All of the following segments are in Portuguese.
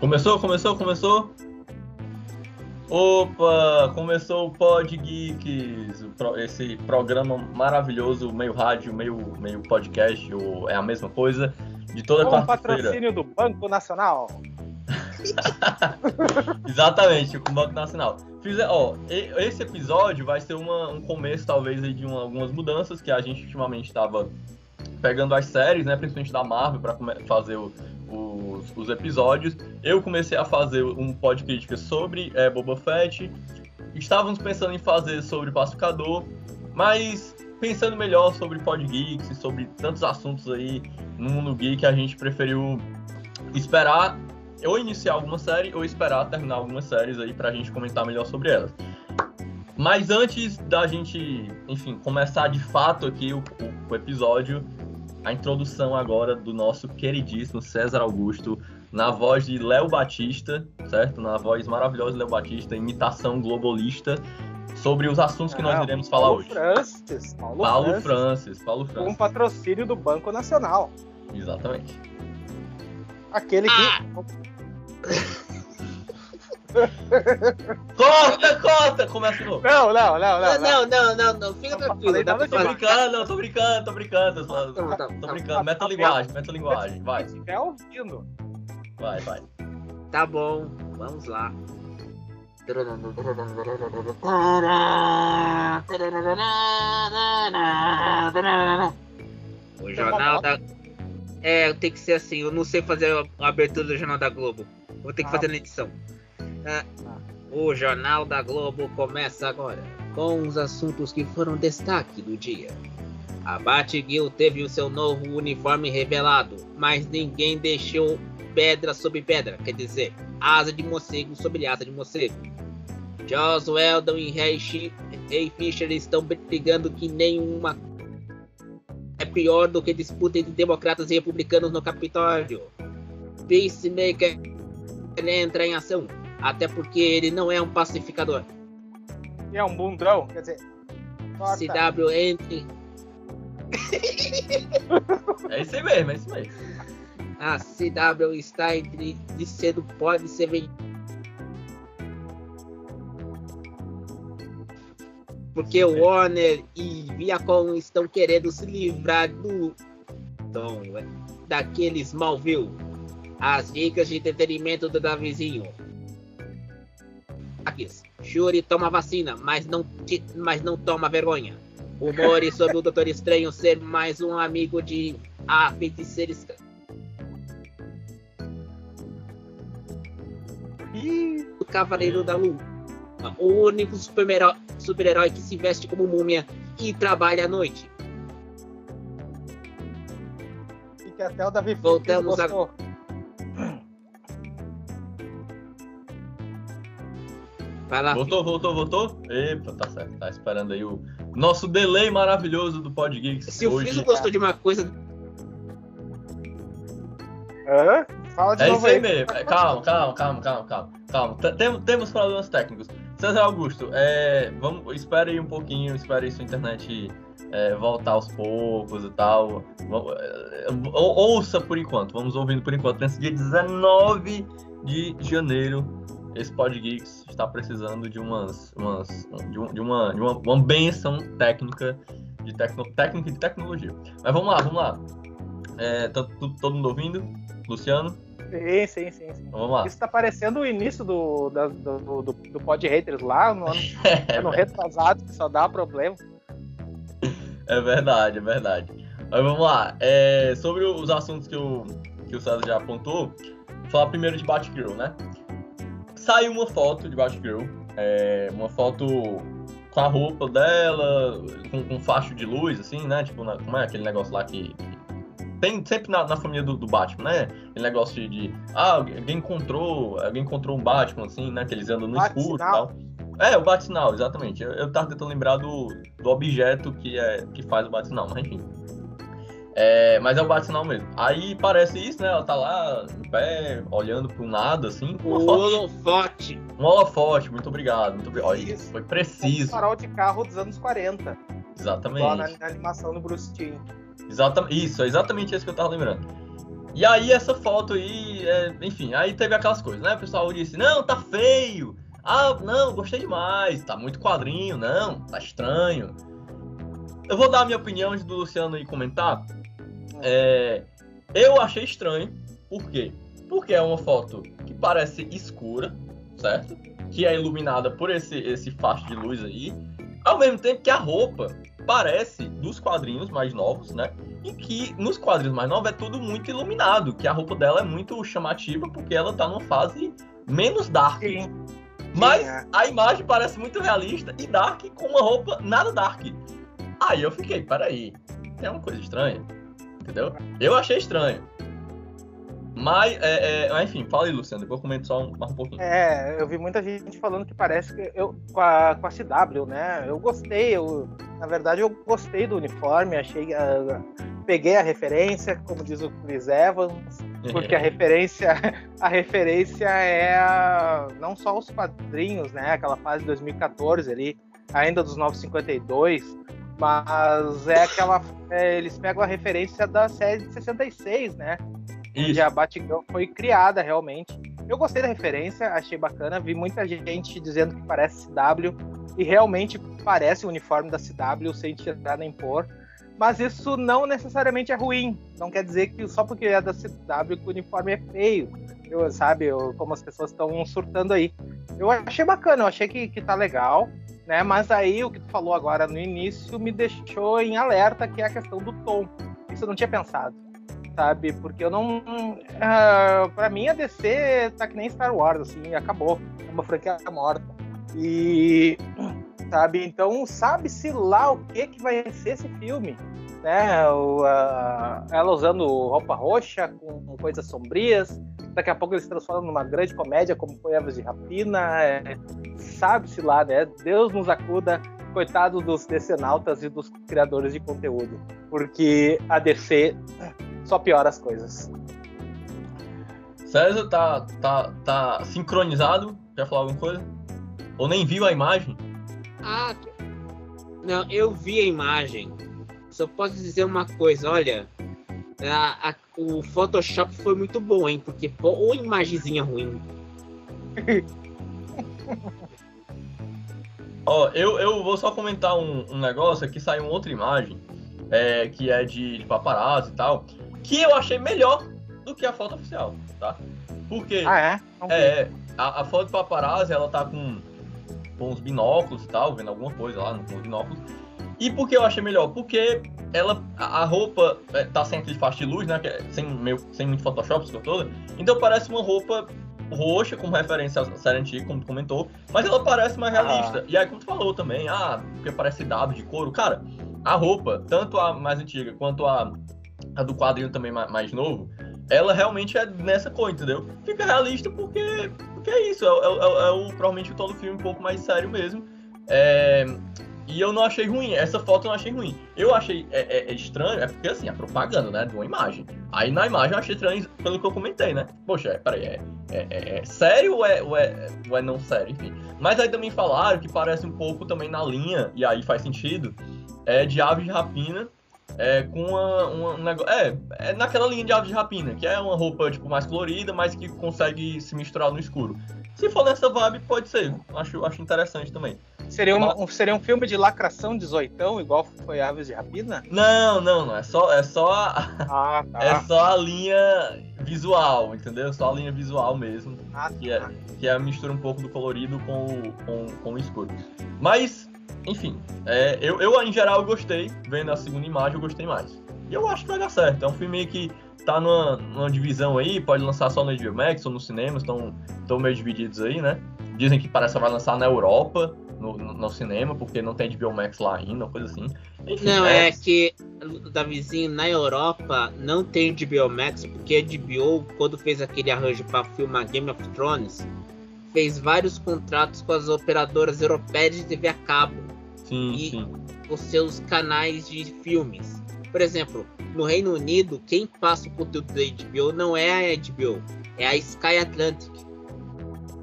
Começou, começou, começou? Opa, começou o Pod Geeks, esse programa maravilhoso, meio rádio, meio, meio podcast, ou é a mesma coisa, de toda Com quarta-feira. patrocínio do Banco Nacional. Exatamente, com o Banco Nacional. Fiz, ó, esse episódio vai ser uma- um começo, talvez, de uma- algumas mudanças que a gente ultimamente estava pegando as séries, né, principalmente da Marvel, para fazer o- os, os episódios. Eu comecei a fazer um pod crítica sobre é, Boba Fett. Estávamos pensando em fazer sobre Pacificador, mas pensando melhor sobre Pod Geeks e sobre tantos assuntos aí no mundo geek, a gente preferiu esperar ou iniciar alguma série ou esperar terminar algumas séries aí pra gente comentar melhor sobre elas. Mas antes da gente, enfim, começar de fato aqui o, o- o episódio, a introdução agora do nosso queridíssimo César Augusto, na voz de Léo Batista, certo? Na voz maravilhosa de Léo Batista, imitação globalista, sobre os assuntos que nós iremos falar Paulo hoje. Francis. Paulo, Paulo Francis. Francis, Paulo Com Francis. patrocínio do Banco Nacional. Exatamente. Aquele que. Corta, corta! Começa de novo. Não, não, não, não. Não, não, não, não, fica tranquilo. falar. brincando, não, tô brincando, tô brincando. Tô, Tá, tá, tô tá. brincando. Meta linguagem, meta linguagem. Vai, estiver ouvindo. vai, vai. Tá bom, vamos lá. O Jornal da. É, tem que ser assim, eu não sei fazer a abertura do Jornal da Globo. Vou ter que Ah. fazer na edição. Ah, O Jornal da Globo começa agora, com os assuntos que foram destaque do dia. A Batgirl teve o seu novo uniforme revelado, mas ninguém deixou pedra sobre pedra, quer dizer, asa de morcego sobre asa de morcego. Joss Weldon e Ray Fisher estão brigando que nenhuma é pior do que disputa entre democratas e republicanos no Capitólio. Peacemaker entra em ação, até porque ele não é um pacificador. E é um bundão. Quer dizer. CW entre É isso mesmo, é isso mesmo. a CW está entre de cedo pode ser vendido. Porque o Warner e Viacom estão querendo se livrar do então, é, daquele Smallville. As dicas de entretenimento do Davizinho. Aqui, Shuri toma vacina, mas não, ti- mas não toma vergonha. Humores sobre o Doutor Estranho ser mais um amigo de a feiticeira estranha. O Cavaleiro da Lua. O único super-herói super-herói que se veste como múmia e trabalha à noite. e que até o Davi Voltamos gostou. Vai lá. Voltou, voltou, voltou? Epa, tá certo. Tá esperando aí o nosso delay maravilhoso do Pod Geeks. Se o hoje. filho gostou de uma coisa, Hã? Fala de É novo isso aí mesmo. É, Calma, calma, calma, calma, calma. calma. T- tem- temos problemas técnicos. César Augusto, é, vamos, espere aí um pouquinho, espere aí sua internet é, voltar aos poucos e tal. Vamos- é, ou- ouça por enquanto, vamos ouvindo por enquanto. Nesse dia 19 de janeiro, esse Pod Geeks está precisando de umas, umas de, um- de uma, de uma, uma benção técnica de tecno, técnica e de tecnologia. Mas vamos lá, vamos lá. É, tá tu- todo mundo ouvindo? Luciano? Sim, sim, sim. sim. Vamos lá. Isso tá parecendo o início do, da- do, do, do Pod Haters lá no ano, É, ano retrasado, que só dá problema. é verdade, é verdade. Mas vamos lá. É, sobre os assuntos que o, que o César já apontou, vou falar primeiro de Batgirl, né? Saiu uma foto de Batgirl, é, uma foto com a roupa dela, com, com facho de luz, assim, né? Tipo, na- como é aquele negócio lá que. que tem sempre na, na família do, do Batman, né? Aquele negócio de, de, Ah, alguém encontrou. Alguém encontrou um Batman, assim, né? Que eles andam no escuro e tal. É, o bate-sinal, exatamente. Eu, eu tava tentando lembrar do, do objeto que, é, que faz o bate-sinal, mas enfim. É, mas é o bate-sinal mesmo. Aí parece isso, né? Ela tá lá, em pé, olhando pro nada, assim. foto, holofote. um holofote, muito obrigado. Muito obrigado. Olha, Isso. foi Um preciso. farol de carro dos anos 40. Igual na, Exatamente. na animação do Bruce Timm. Exatamente. Isso, é exatamente isso que eu tava lembrando. E aí essa foto aí, é, enfim, aí teve aquelas coisas, né? O pessoal disse, não, tá feio. Ah, não, gostei demais, tá muito quadrinho, não, tá estranho. Eu vou dar a minha opinião antes do Luciano ir comentar. É, eu achei estranho, por quê? Porque é uma foto que parece escura, certo? Que é iluminada por esse, esse facho de luz aí. Ao mesmo tempo que a roupa parece dos quadrinhos mais novos, né? E que nos quadrinhos mais novos é tudo muito iluminado, que a roupa dela é muito chamativa porque ela tá numa fase menos dark. Sim. Mas Sim, é. a imagem parece muito realista e dark com uma roupa nada dark. Aí eu fiquei, peraí, tem uma coisa estranha, entendeu? Eu achei estranho. Mas, é, é, enfim, fala aí, Luciano, depois eu comento só um, mais um pouquinho. É, eu vi muita gente falando que parece que eu com a, com a CW, né? Eu gostei, eu, na verdade eu gostei do uniforme, achei, ah, peguei a referência, como diz o Chris Evans, porque a referência, a referência é a- não só os quadrinhos, né? Aquela fase de 2014 ali, ainda dos 952, mas é aquela, é, eles pegam a referência da série de 66, né? onde Isso. a Batgirl foi criada realmente. Eu gostei da referência, achei bacana. Vi muita gente dizendo que parece CW e realmente parece o uniforme da CW sem tirar nem pôr. Mas isso não necessariamente é ruim. Não quer dizer que só porque é da CW que o uniforme é feio. Eu, sabe, eu- como as pessoas estão surtando aí. Eu achei bacana, eu achei que, que tá legal, né? Mas aí o que tu falou agora no início me deixou em alerta, que é a questão do tom. Isso eu não tinha pensado sabe? Porque eu não. ah, pra mim, a DC tá que nem Star Wars, assim, acabou. É uma franquia morta. E. Sabe? Então, sabe-se lá o que, que vai ser esse filme. Né? O, ah, ela usando roupa roxa, com coisas sombrias. Daqui a pouco eles se transformam numa grande comédia, como foi Aves de Rapina. é, sabe-se lá, né? Deus nos acuda. Coitado dos decenautas e dos criadores de conteúdo. Porque a DC só piora as coisas. César tá, tá, tá sincronizado? Quer falar alguma coisa? Ou nem viu a imagem? Ah, não, eu vi a imagem. Só posso dizer uma coisa, olha. A- a- o Photoshop foi muito bom, hein? Porque pô, ou imagenzinha ruim. Ó, eu, eu vou só comentar um, um negócio aqui, saiu uma outra imagem, é, que é de, de paparazzi e tal, que eu achei melhor do que a foto oficial, tá? Porque Ah, é? Vi. é, a, a foto de paparazzi, ela tá com, com os binóculos e tal, vendo alguma coisa lá no- com os binóculos. E por que eu achei melhor? Porque ela, a, roupa é, tá sem aquele faixa de luz, né? é sem, meio, sem muito Photoshop, coisa toda. Então parece uma roupa roxa, como referência à série antiga, como tu comentou. Mas ela parece mais Ah. realista. E aí, como tu falou também, ah, porque parece dado de couro. Cara, a roupa, tanto a mais antiga quanto a, a do quadrinho também ma- mais, novo, ela realmente é nessa cor, entendeu? Fica realista porque, porque é isso. É, é- é- é o, provavelmente o todo filme um pouco mais sério mesmo. É, e eu não achei ruim. Essa foto eu não achei ruim. Eu achei é, é- é estranho, é porque assim, a propaganda, né? De uma imagem. Aí na imagem eu achei estranho pelo que eu comentei, né? Poxa, é, peraí, é, é, é- é sério ou é, ou, ou é não sério? Enfim. Mas aí também falaram que parece um pouco também na linha, e aí faz sentido, é de aves de rapina. É, com uma, uma- um negócio. É, é naquela linha de aves de rapina, que é uma roupa tipo, mais colorida, mas que consegue se misturar no escuro. Se for nessa vibe, pode ser. Acho, acho interessante também. Seria, um, um- seria um filme de lacração 18, igual foi Aves de Rapina? Não, não, não. É só, é só, a, Ah, tá. é só a linha visual, entendeu? Só a linha visual mesmo. Ah, Que é, que é a mistura um pouco do colorido com o, com, com o escuro. Mas, enfim, é, eu, eu em geral gostei. Vendo a segunda imagem, eu gostei mais. E eu acho que vai dar certo. É um filme que tá numa, numa divisão aí, pode lançar só no HBO Max ou nos cinemas, estão meio divididos aí, né? Dizem que parece que vai lançar na Europa, no, no, cinema, porque não tem HBO Max lá ainda, coisa assim. Enfim, Não, é que Davizinho, na Europa não tem HBO Max, porque a HBO, quando fez aquele arranjo para filmar Game of Thrones, fez vários contratos com as operadoras europeias de TV a cabo, Sim, e- sim. os seus canais de filmes. Por exemplo, no Reino Unido, quem passa o conteúdo da HBO não é a HBO, é a Sky Atlantic.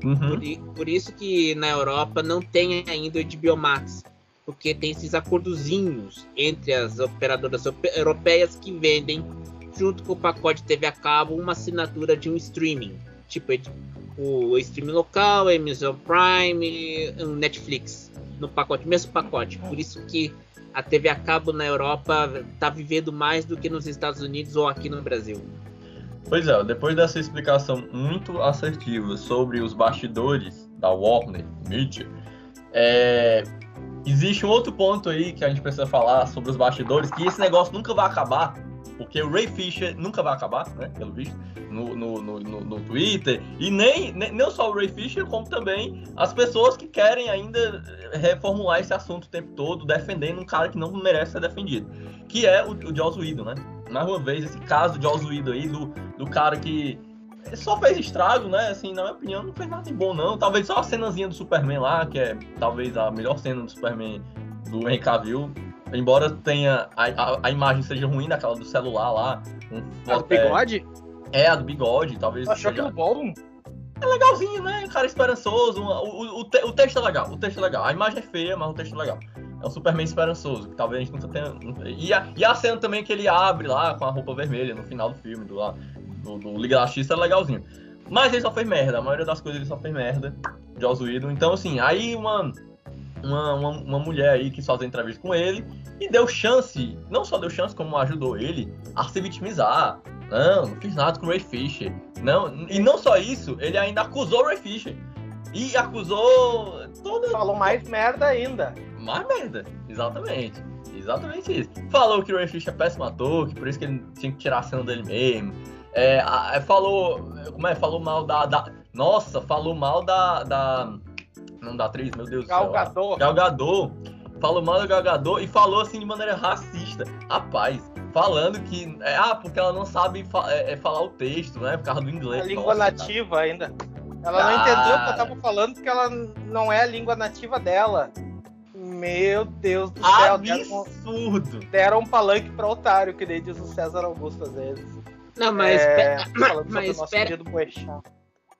Uhum. Por, por isso que na Europa não tem ainda o HBO Max. Porque tem esses acordozinhos entre as operadoras ope- europeias que vendem junto com o pacote TV a cabo, uma assinatura de um streaming. Tipo, o streaming local, Amazon Prime, Netflix. No pacote, mesmo pacote. Por isso que a TV a cabo na Europa tá vivendo mais do que nos Estados Unidos ou aqui no Brasil. Pois é, depois dessa explicação muito assertiva sobre os bastidores da Warner Media, é, existe um outro ponto aí que a gente precisa falar sobre os bastidores, que esse negócio nunca vai acabar, porque o Ray Fisher nunca vai acabar, né, pelo visto, no, no, no, no Twitter, e nem, nem só o Ray Fisher, como também as pessoas que querem ainda reformular esse assunto o tempo todo, defendendo um cara que não merece ser defendido, que é o, o Joss Whedon, né? Mais uma vez, esse caso de Joss Whedon aí, do, do cara que só fez estrago, né? Assim, na minha opinião, não fez nada de bom, não. Talvez só a cenazinha do Superman lá, que é talvez a melhor cena do Superman do Henry Cavill. Embora tenha a, a, a, imagem seja ruim daquela do celular lá. Um, a do bigode? É, é, a do bigode, talvez. Achou seja... bom? É legalzinho, né? Cara esperançoso. Um, o, o, o, texto é legal, o texto é legal. A imagem é feia, mas o texto é legal. É um Superman esperançoso, que talvez a gente nunca tenha. E a, e a cena também que ele abre lá com a roupa vermelha no final do filme, do, do, do Liga da é legalzinho. Mas ele só fez merda, a maioria das coisas ele só fez merda. Joss Whedon. Então, assim, aí uma, uma, uma, uma, mulher aí que fazer entrevista com ele e deu chance, não só deu chance, como ajudou ele a se vitimizar. Não, não fiz nada com o Ray Fisher. Não, e não só isso, ele ainda acusou o Ray Fisher. E acusou todo. Falou mais merda ainda. Mais merda, exatamente. Exatamente isso. Falou que o Ray Fisher é péssimo ator, que por isso que ele tinha que tirar a cena dele mesmo é, a, falou. Como é? Falou mal da, da. Nossa, falou mal da. da não da atriz, meu Deus Galgador. do céu. Galgador. Falou mal da Galgador e falou assim de maneira racista. Rapaz, falando que. É, ah, porque ela não sabe fa é, é, falar o texto, né? Por causa do inglês. A língua Nossa, nativa cara. ainda. Ela não entendeu o que eu tava falando porque ela não é a língua nativa dela. Meu Deus do céu. Absurdo. Deram, deram um palanque pra otário, que nem diz o César Augusto às vezes. Não, mas. É, mas espera.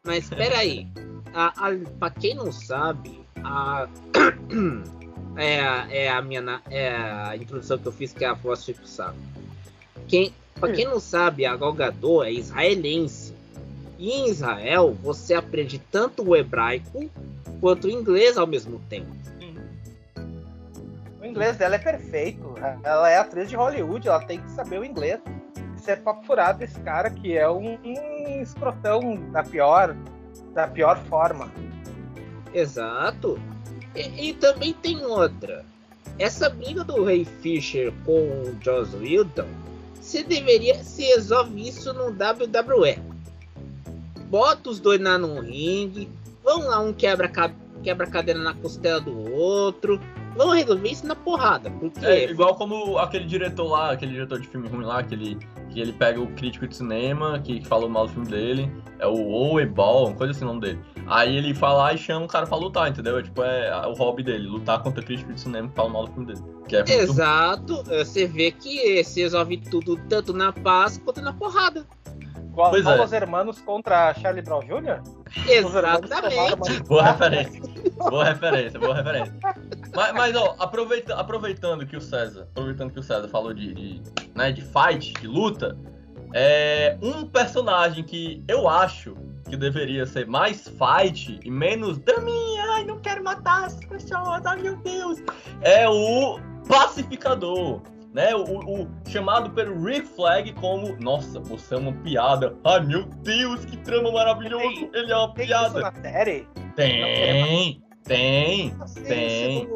Mas espera aí. A, a, pra quem não sabe, a. é, a, é a minha é a introdução que eu fiz que é a voz saco. Quem, pra quem não sabe, a Galgador é israelense. E em Israel você aprende tanto o hebraico quanto o inglês ao mesmo tempo. O inglês dela é perfeito. Ela é atriz de Hollywood, ela tem que saber o inglês ser papo furado esse cara que é um, um escrotão da pior, da pior forma. Exato. E, e, também tem outra. Essa briga do Ray Fisher com o Joss Whedon, você deveria se resolve isso no WWE. Bota os dois lá no ringue, vão lá um quebra quebra cadeira na costela do outro, Vamos resolver isso na porrada. Porque... É igual como aquele diretor lá, aquele diretor de filme ruim lá, que ele, que ele pega o crítico de cinema, que, que falou mal do filme dele, é o Owe Ball, coisa assim o nome dele. Aí ele fala e chama o cara pra lutar, entendeu? É, tipo, é o hobby dele, lutar contra crítico de cinema que fala mal do filme dele. É Exato, você vê que se resolve tudo tanto na paz quanto na porrada. Igual pois é. Os Hermanos contra Charlie Brown Jr.? Exatamente. Boa referência. Boa referência, boa referência. Mas, mas ó, aproveita, aproveitando que o César, aproveitando que o César falou de, de, né, de fight, de luta, é um personagem que eu acho que deveria ser mais fight e menos draminha, ai, não quero matar as pessoas, ai meu Deus, é o pacificador né? O, o, chamado pelo Rick Flag como, nossa, você é uma piada. Ai meu Deus, que trama maravilhoso! Tem, Ele é uma tem piada. Isso na série? Tem, tem, tem.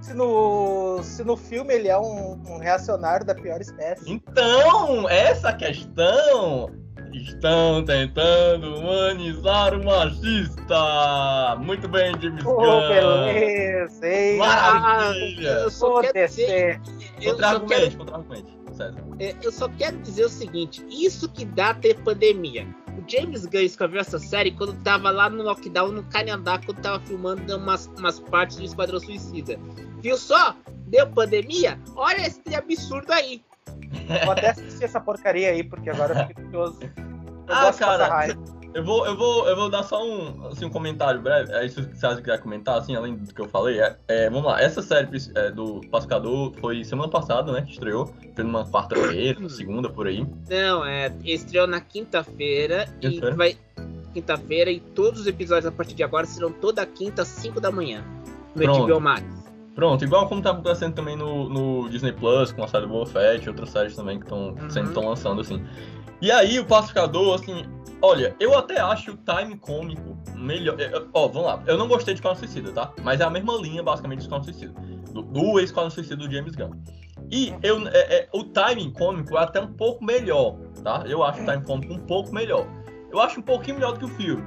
Se no, se no filme ele é um, um reacionário da pior espécie. Então, essa questão Estão tentando humanizar o machista! Muito bem, James oh, Gunn! beleza, hein? Maravilha! Ah, eu só quero dizer... Eu só quero... César. É, eu só quero dizer o seguinte, isso que dá ter pandemia. O James Gunn escreveu essa série quando tava lá no lockdown no Canadá, quando tava filmando umas, umas partes do Esquadrão Suicida. Viu só? Deu pandemia? Olha esse absurdo aí. Vou até assistir essa porcaria aí, porque agora eu fico curioso. Eu ah, cara, Eu vou, eu vou, eu vou dar só um, assim, um comentário breve. É isso que você quer comentar, assim, além do que eu falei. É, é vamos lá, essa série é, do Pascador foi semana passada, né? Que estreou. Foi numa quarta-feira, segunda, por aí. Não, é, estreou na quinta-feira e vai. Quinta-feira e todos os episódios a partir de agora serão toda quinta, 5 da manhã. No Pronto. HBO Max. Pronto, igual como tá acontecendo também no, no Disney Plus, com a série Boa Fett e outras séries também que estão uhum. sempre lançando, assim. E aí, o Pacificador, assim, olha, eu até acho o time cômico melhor. Ó, vamos lá, eu não gostei de Esquadrão Suicida, tá? Mas é a mesma linha, basicamente, de Esquadrão Suicida. Do, do ex-Esquadrão Suicida do James Gunn. E eu, é, é, o timing cômico é até um pouco melhor, tá? Eu acho o timing cômico um pouco melhor. Eu acho um pouquinho melhor do que o filme.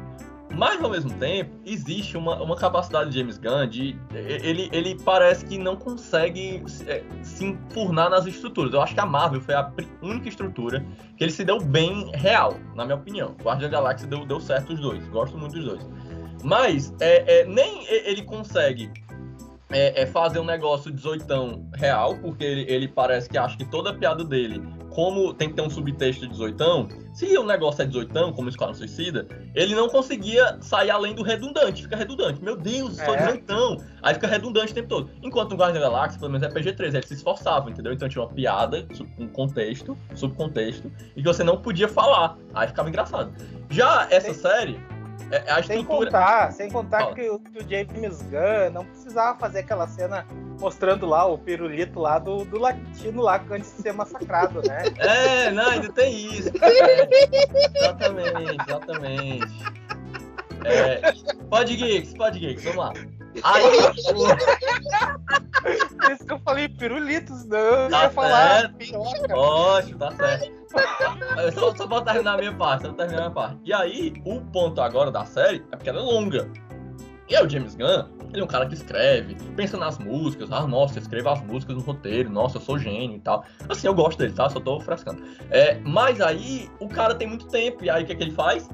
Mas ao mesmo tempo, existe uma, uma capacidade de James Gunn de. Ele, ele parece que não consegue é, se enfurnar nas estruturas. Eu acho que a Marvel foi a única estrutura que ele se deu bem real, na minha opinião. Guardiã da Galáxia deu, deu certo os dois. Gosto muito dos dois. Mas é, é, nem ele consegue é, é, fazer um negócio 18 real, porque ele, ele parece que acha que toda piada dele, como tem que ter um subtexto de 18, se o negócio é 18, como Esquadrão Suicida, ele não conseguia sair além do redundante, fica redundante. Meu Deus, só é. 18. Aí fica redundante o tempo todo. Enquanto no Guardião da Galáxia, pelo menos é PG-13, ele se esforçava, entendeu? Então tinha uma piada, um contexto, subcontexto, e que você não podia falar. Aí ficava engraçado. Já essa série, é, a sem contar, sem contar que o, que o, James Gunn não precisava fazer aquela cena mostrando lá o pirulito lá do, do latino lá antes de ser massacrado, né? É, não, ainda tem isso. É, exatamente, exatamente. É, pode geeks, pode geeks, vamos lá. Aí, Por isso que eu falei pirulitos, não. Tá eu ia falar piroca. Ótimo, tá certo. só, só pra terminar a minha parte, só pra terminar a minha parte. E aí, o ponto agora da série é porque ela é longa. E aí, o James Gunn, ele é um cara que escreve, pensa nas músicas. Ah, nossa, eu escrevo as músicas no roteiro. Nossa, eu sou gênio e tal. Assim, eu gosto dele, tá? Só tô frescando. É, mas aí, o cara tem muito tempo. E aí, o que, é que ele faz?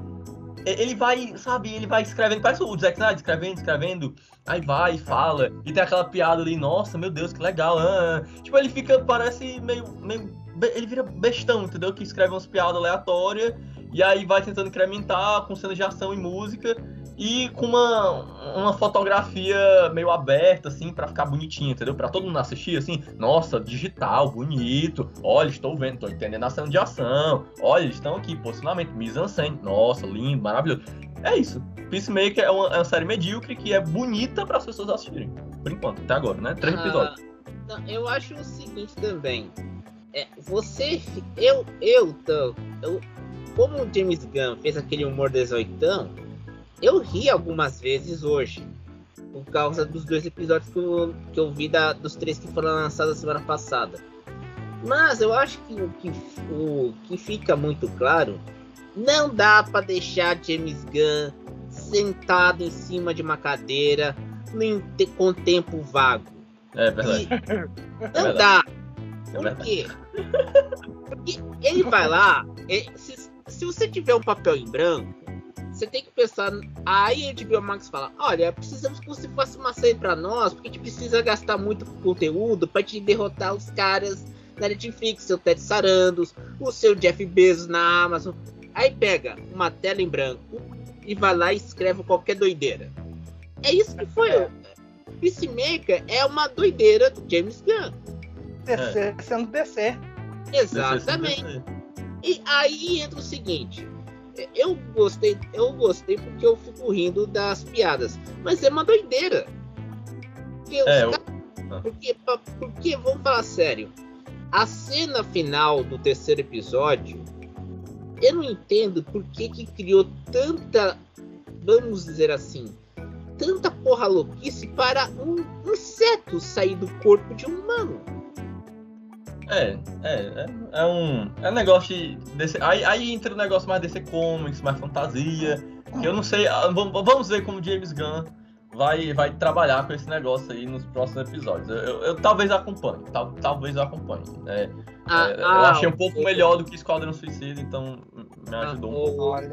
Ele vai, sabe, ele vai escrevendo, parece o Zack Snyder, escrevendo, escrevendo, aí vai, fala, e tem aquela piada ali, nossa, meu Deus, que legal, ah. tipo, ele fica, parece meio, meio, ele vira bestão, entendeu, que escreve umas piadas aleatórias, e aí vai tentando incrementar com cenas de ação e música, e com uma, uma fotografia meio aberta, assim, para ficar bonitinho, entendeu? Para todo mundo assistir, assim, nossa, digital, bonito, olha, estou vendo, estou entendendo a cena de ação, olha, eles estão aqui, posicionamento, mise-en-scène, nossa, lindo, maravilhoso. É isso. Peacemaker é uma, é uma série medíocre que é bonita para as pessoas assistirem, por enquanto, até agora, né? Três ah, episódios. Não, eu acho o seguinte também, é, você, eu, eu, tô, eu, como o James Gunn fez aquele humor desoitão, eu ri algumas vezes hoje. Por causa dos dois episódios que eu, que eu vi da, dos três que foram lançados semana passada. Mas eu acho que o que, o que fica muito claro, não dá para deixar James Gunn sentado em cima de uma cadeira com tempo vago. É verdade. E não é verdade. dá. É Por quê? Porque ele vai lá, ele, se, se você tiver um papel em branco, você tem que pensar. Aí a HBO Max fala: olha, precisamos que você faça uma série pra nós, porque a gente precisa gastar muito conteúdo pra te derrotar os caras na Netflix, seu Ted Sarandos, o seu Jeff Bezos na Amazon. Aí pega uma tela em branco e vai lá e escreve qualquer doideira. É isso que foi. É. Peacemaker é uma doideira do James Gunn. DC é. sendo DC. Exatamente. E aí entra o seguinte: eu gostei, eu gostei porque eu fico rindo das piadas. Mas é uma doideira. Porque, é, eu... porque, porque, vamos falar sério. A cena final do terceiro episódio, eu não entendo por que, que criou tanta, vamos dizer assim, tanta porra louquice para um inseto sair do corpo de um humano. É, é, é, é um, é um negócio de. Desse, aí, aí entra o um negócio mais desse comics, mais fantasia. Que eu não sei. Ah, vamos ver como James Gunn vai, vai trabalhar com esse negócio aí nos próximos episódios. Eu, eu, eu talvez acompanhe, tal, talvez eu acompanhe. É, ah, é, ah, eu achei um pouco o, melhor do que Esquadrão Suicida, então me ah, ajudou um pouco.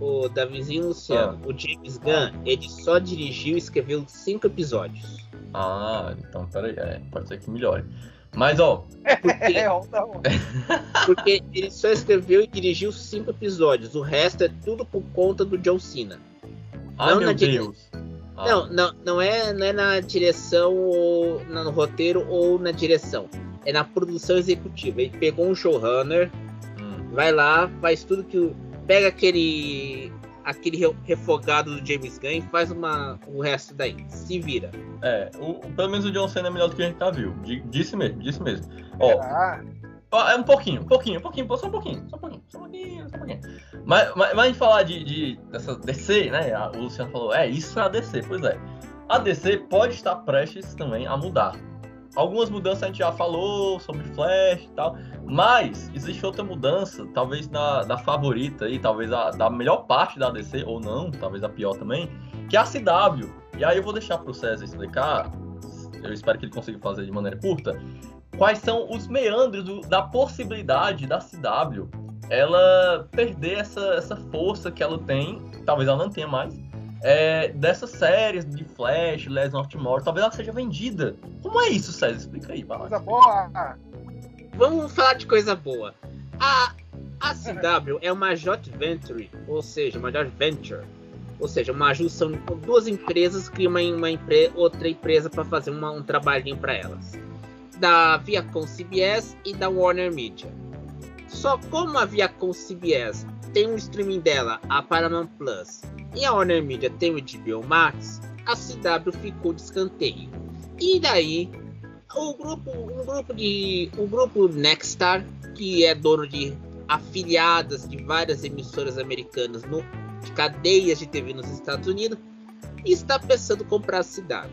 O, o, o Davizinho Luciano, ah. o James Gunn, ele só dirigiu e escreveu cinco episódios. Ah, então peraí, é, pode ser que melhore. Mas, ó, Porque, É, não. porque ele só escreveu e dirigiu cinco episódios. O resto é tudo por conta do John Cena. ai Não meu na dire- Deus. Ah, Não, não, não é, não é na direção ou no roteiro ou na direção. É na produção executiva. Ele pegou um showrunner, hum. vai lá, faz tudo que. o- Pega aquele. Aquele re- refogado do James Gunn e faz uma, o resto daí. Se vira. É, o, pelo menos o John Cena é melhor do que a gente já viu. Di- Disse mesmo, disse mesmo. Ó, Ah, ó, é um pouquinho, um pouquinho, um pouquinho, só um pouquinho, só um pouquinho, só um pouquinho, só um pouquinho. Mas, mas, mas falar de, de dessa DC, né? O Luciano falou, é, isso é a DC, pois é. A DC pode estar prestes também a mudar. Algumas mudanças a gente já falou sobre Flash e tal, mas existe outra mudança, talvez da, da favorita aí, talvez a, da melhor parte da DC, ou não, talvez a pior também, que é a CW. E aí eu vou deixar pro César explicar, eu espero que ele consiga fazer de maneira curta, quais são os meandros do- da possibilidade da CW ela perder essa, essa força que ela tem, talvez ela não tenha mais, é, dessas séries de Flash, Legends of Tomorrow, talvez ela seja vendida. Como é isso, César? Explica aí, vai lá. coisa boa. Vamos falar de coisa boa. A, a CW é uma joint venture, ou seja, uma joint venture. Ou seja, uma junção de duas empresas cria uma, uma empre- outra empresa para fazer uma- um trabalhinho para elas. Da Viacom CBS e da Warner Media. Só como a Viacom CBS tem um streaming dela, a Paramount Plus, e a Warner Media tem o HBO Max, a CW ficou de escanteio. E daí o grupo, um grupo de, o grupo Nexstar, que é dono de afiliadas de várias emissoras americanas no, de cadeias de TV nos Estados Unidos, está pensando comprar a CW.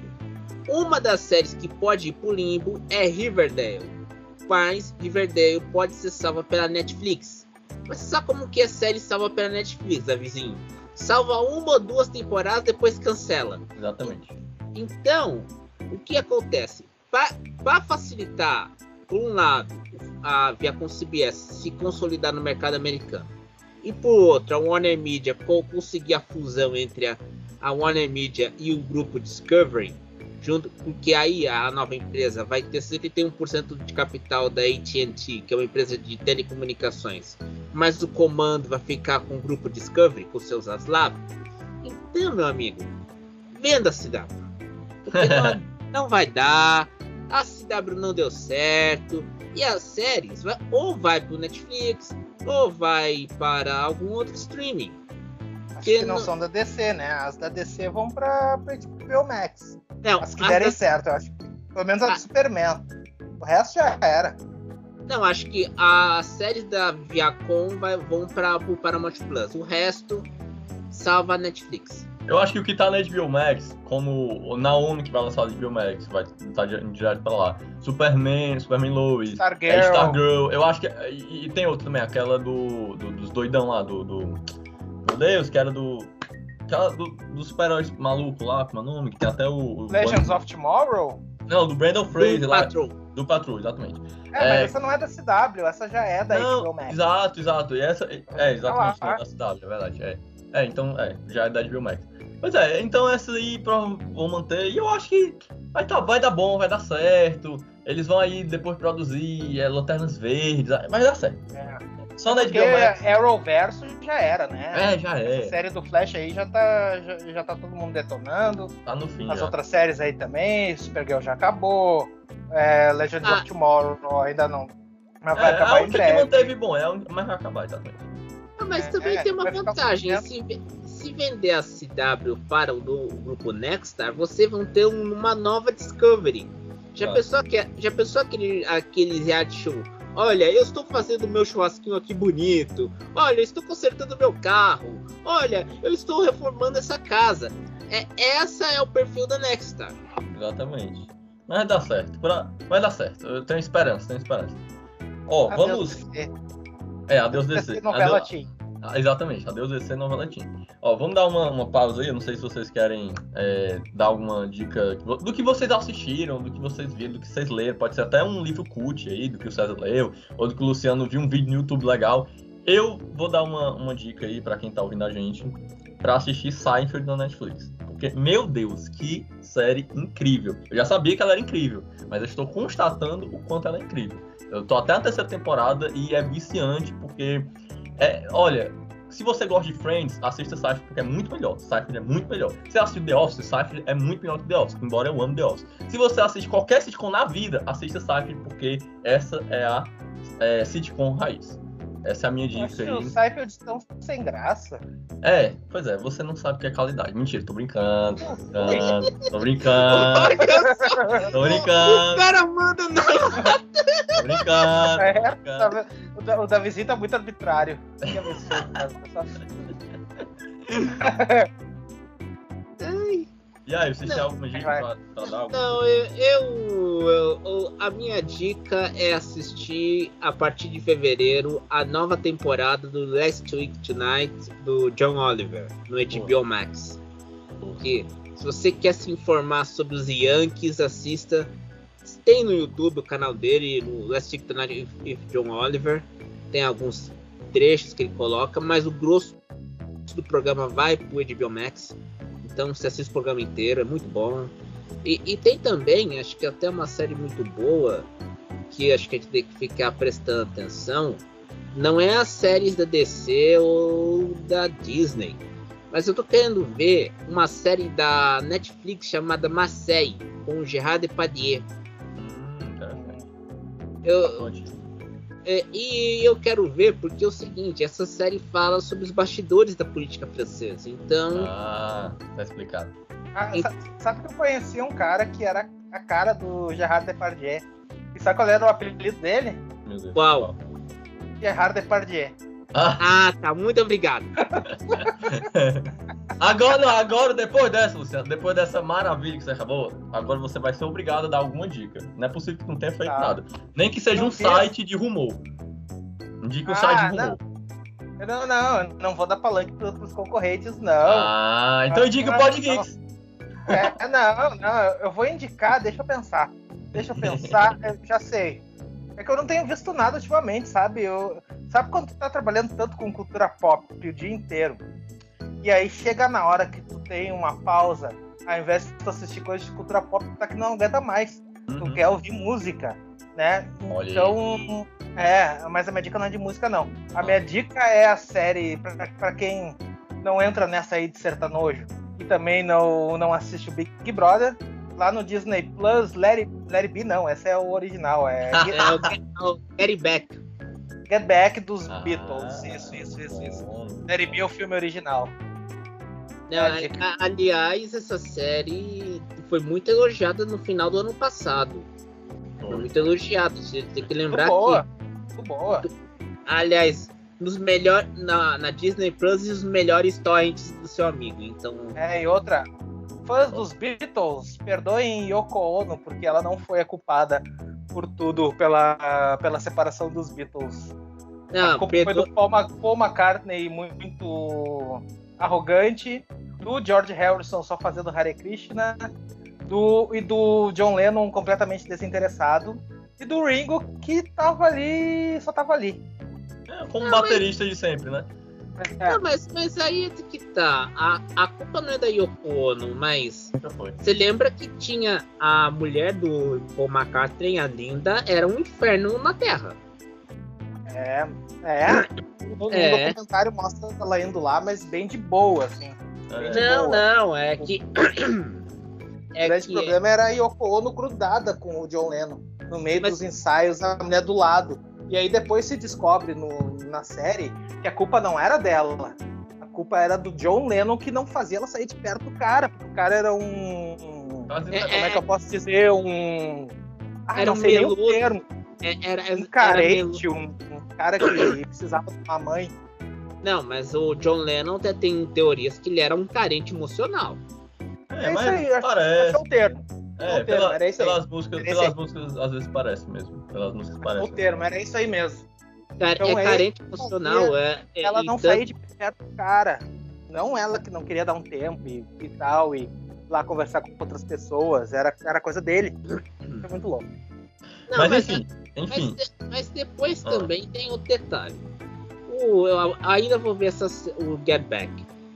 Uma das séries que pode ir pro limbo é Riverdale, mas Riverdale pode ser salva pela Netflix. Mas sabe como que é série salva pela Netflix, vizinho? Salva uma ou duas temporadas, depois cancela. Exatamente. Então, o que acontece? Para facilitar, por um lado, a Viacom CBS se consolidar no mercado americano, e por outro, a Warner Media co- conseguir a fusão entre a, a Warner Media e o grupo Discovery, junto, porque aí a nova empresa vai ter 71% de capital da AT&T, que é uma empresa de telecomunicações, mas o comando vai ficar com o grupo Discovery, com seus Aslav. Então, meu amigo, venda a CW. Porque não, não vai dar, a CW não deu certo, e as séries vai- ou vai pro Netflix, ou vai para algum outro streaming. Acho Que que não não- são da DC, né? As da DC vão pra, pra HBO Max. Não, As que as derem da- certo, eu acho. Pelo menos a Ah. do Superman. O resto já era. Não, acho que as séries da Viacom vai, vão para o Paramount Plus. O resto salva a Netflix. Eu acho que o que tá na HBO Max, como o Naomi que vai lançar na HBO Max, vai estar direto pra lá. Superman, Superman Lois, Stargirl. é, Stargirl, eu acho que. E, e tem outro também, aquela do, do- dos doidão lá, do, do. Meu Deus, que era do. Aquela do, dos super-heróis maluco lá, como é o nome? Que tem até o. o Legends of Tomorrow? Não, do Brandon Fraser Do lá. Patrol. Do Patrol, exatamente. É, É. mas essa não é da CW, essa já é da HBO Não, Max. exato, exato. E essa. É, exatamente, Ah da CW, é verdade. É. é, então, é, já é da HBO Max. Pois é, então essa aí vão manter. E eu acho que vai, tá, vai dar bom, vai dar certo. Eles vão aí depois produzir é, Lanternas Verdes, vai dar certo. É. Só na Porque HBO Max. Arrowverso já era, né? É, já A é. série do Flash aí já tá, já, já tá todo mundo detonando. Tá no fim. As já. outras séries aí também, Supergirl já acabou. É, Legends Ah. of Tomorrow ainda não. Mas É, vai a acabar em única que breve. manteve bom, é mas vai acabar, exatamente. Ah, mas É, também é, tem uma vai vantagem. Se, se vender a CW para o, do- o grupo Nexstar, você vão ter um- uma nova Discovery. Já Ah. pensou, que, já pensou aquele, aquele reality show? Olha, eu estou fazendo meu churrasquinho aqui bonito. Olha, eu estou consertando meu carro. Olha, eu estou reformando essa casa. É, essa é o perfil da Nexstar. Exatamente. Mas dar certo. pra- Vai dar certo. Eu tenho esperança, tenho esperança. Ó, Adeus, vamos. DC. É, adeus DC DC. novela Adeus- Teen. Ah, exatamente, adeus DC novela Teen. Ó, vamos dar uma, uma pausa aí, eu não sei se vocês querem é, dar alguma dica do que vocês assistiram, do que vocês viram, do que vocês leram. Pode ser até um livro cult aí, do que o César leu, ou do que o Luciano viu um vídeo no YouTube legal. Eu vou dar uma, uma dica aí pra quem tá ouvindo a gente, pra assistir Seinfeld na Netflix. Porque, meu Deus, que série incrível. Eu já sabia que ela era incrível, mas eu estou constatando o quanto ela é incrível. Eu tô até na terceira temporada e é viciante, porque. É, olha, se você gosta de Friends, assista Seinfeld porque é muito melhor. Seinfeld é muito melhor. Se você assiste The Office, Seinfeld é muito melhor que The Office, embora eu ame The Office. Se você assiste qualquer sitcom na vida, assista Seinfeld porque essa é a é, sitcom raiz. Essa é a minha dica Acho que aí. os Seinfeld estão sem graça. É, pois é, você não sabe o que é qualidade. Mentira, tô brincando, tô brincando, tô brincando, tô O brincando, cara manda não. tô brincando. É, tô tá brincando. o, da, o Davizinho tá muito arbitrário. E aí, vocês têm alguma dica pra, pra dar? Não, eu, eu- eu- A minha dica é assistir a partir de fevereiro a nova temporada do Last Week Tonight do John Oliver no HBO Max. Porque se você quer se informar sobre os Yankees, assista. Tem no YouTube o canal dele, no Last Week Tonight with John Oliver. Tem alguns trechos que ele coloca, mas o grosso do programa vai pro HBO Max. Então você assiste o programa inteiro, é muito bom. E, e tem também, acho que até uma série muito boa, que acho que a gente tem que ficar prestando atenção. Não é as séries da DC ou da Disney. Mas eu tô querendo ver uma série da Netflix chamada Marseille, com o Gerard Depardieu. Hum, interessante. Eu, Conte. É, e eu quero ver porque é o seguinte, essa série fala sobre os bastidores da política francesa. Então, Ah, tá explicado. Ah, sa- sabe que eu conheci um cara que era a cara do Gerard Depardieu. E sabe qual era o apelido dele? Meu Deus. Qual? Gerard Depardieu. Ah, ah, tá, muito obrigado. agora, não, agora, depois dessa, Luciano, depois dessa maravilha que você acabou, agora você vai ser obrigado a dar alguma dica. Não é possível que não tenha feito Tá. nada. Nem que seja Não um site de rumor. Indique um Ah, site de não. rumor. Não, não, eu não vou dar palanque pros, pros concorrentes, não. Ah, então indique o Ah, Pod não. Geeks. É, não, não, eu vou indicar, deixa eu pensar. Deixa eu pensar, eu já sei. É que eu não tenho visto nada ultimamente, sabe? Eu, sabe quando tu tá trabalhando tanto com cultura pop o dia inteiro? E aí chega na hora que tu tem uma pausa, ao invés de tu assistir coisas de cultura pop, tu tá que não aguenta mais. Tu Uhum. quer ouvir música, né? Olha aí. então, é, mas a minha dica não é de música, não. A minha dica é a série, pra, pra quem não entra nessa aí de sertanojo e também não, não assiste o Big Brother, lá no Disney Plus, Let It, Let It Be, não, essa é o original, é É o Get It Back. Get Back dos Ah, Beatles. Isso, isso, isso, isso. It Be é o filme original. Não, É, dica. a- aliás, essa série foi muito elogiada no final do ano passado. Foi muito elogiada. Você tem que Muito lembrar boa, que, muito boa. aliás, nos melhor, na, na Disney Plus e os melhores torrents do seu amigo. Então, É, e outra, fãs dos Beatles, perdoem Yoko Ono, porque ela não foi a culpada por tudo pela, pela separação dos Beatles. A não, culpa perdo- foi do Paul, Paul McCartney muito arrogante, do George Harrison só fazendo Hare Krishna, do, e do John Lennon completamente desinteressado, e do Ringo que tava ali, só tava ali. É, como Não, baterista de sempre, né? É, Não, mas, mas aí é que tá. A, a culpa não é da Yoko Ono, mas você lembra que tinha a mulher do Paul McCartney, a Linda, era um inferno na Terra. É, é. No, É. documentário mostra ela indo lá, mas bem de boa, assim. É. Não, boa. não, é que. O é grande que problema era a Yoko Ono grudada com o John Lennon. No meio Mas- dos ensaios, a mulher do lado. E aí depois se descobre no- na série que a culpa não era dela. A culpa era do John Lennon que não fazia ela sair de perto do cara. Porque o cara era um. um- É, Como é que eu posso dizer? Um. Ah, Era não um sei nem o termo. É- era, Um era melo- carente, um, um cara que precisava de uma mãe. Não, mas o John Lennon até tem teorias que ele era um carente emocional. É, É, mas isso aí, acho, parece. acho que é o termo. É, o termo, pela- era isso aí. pelas músicas, Era isso pelas aí. músicas às vezes parece mesmo. Pelas músicas É o parece. termo, era isso aí mesmo. Cara, Então, é é carente emocional. É, é- ela não então- saía de perto do cara. Não ela que não queria dar um tempo e, e tal, e ir lá conversar com outras pessoas. Era, era coisa dele. Foi muito louco. Não, mas, mas, enfim, enfim. de- mas depois Ah. também tem o detalhe. O, eu ainda vou ver o Get Back.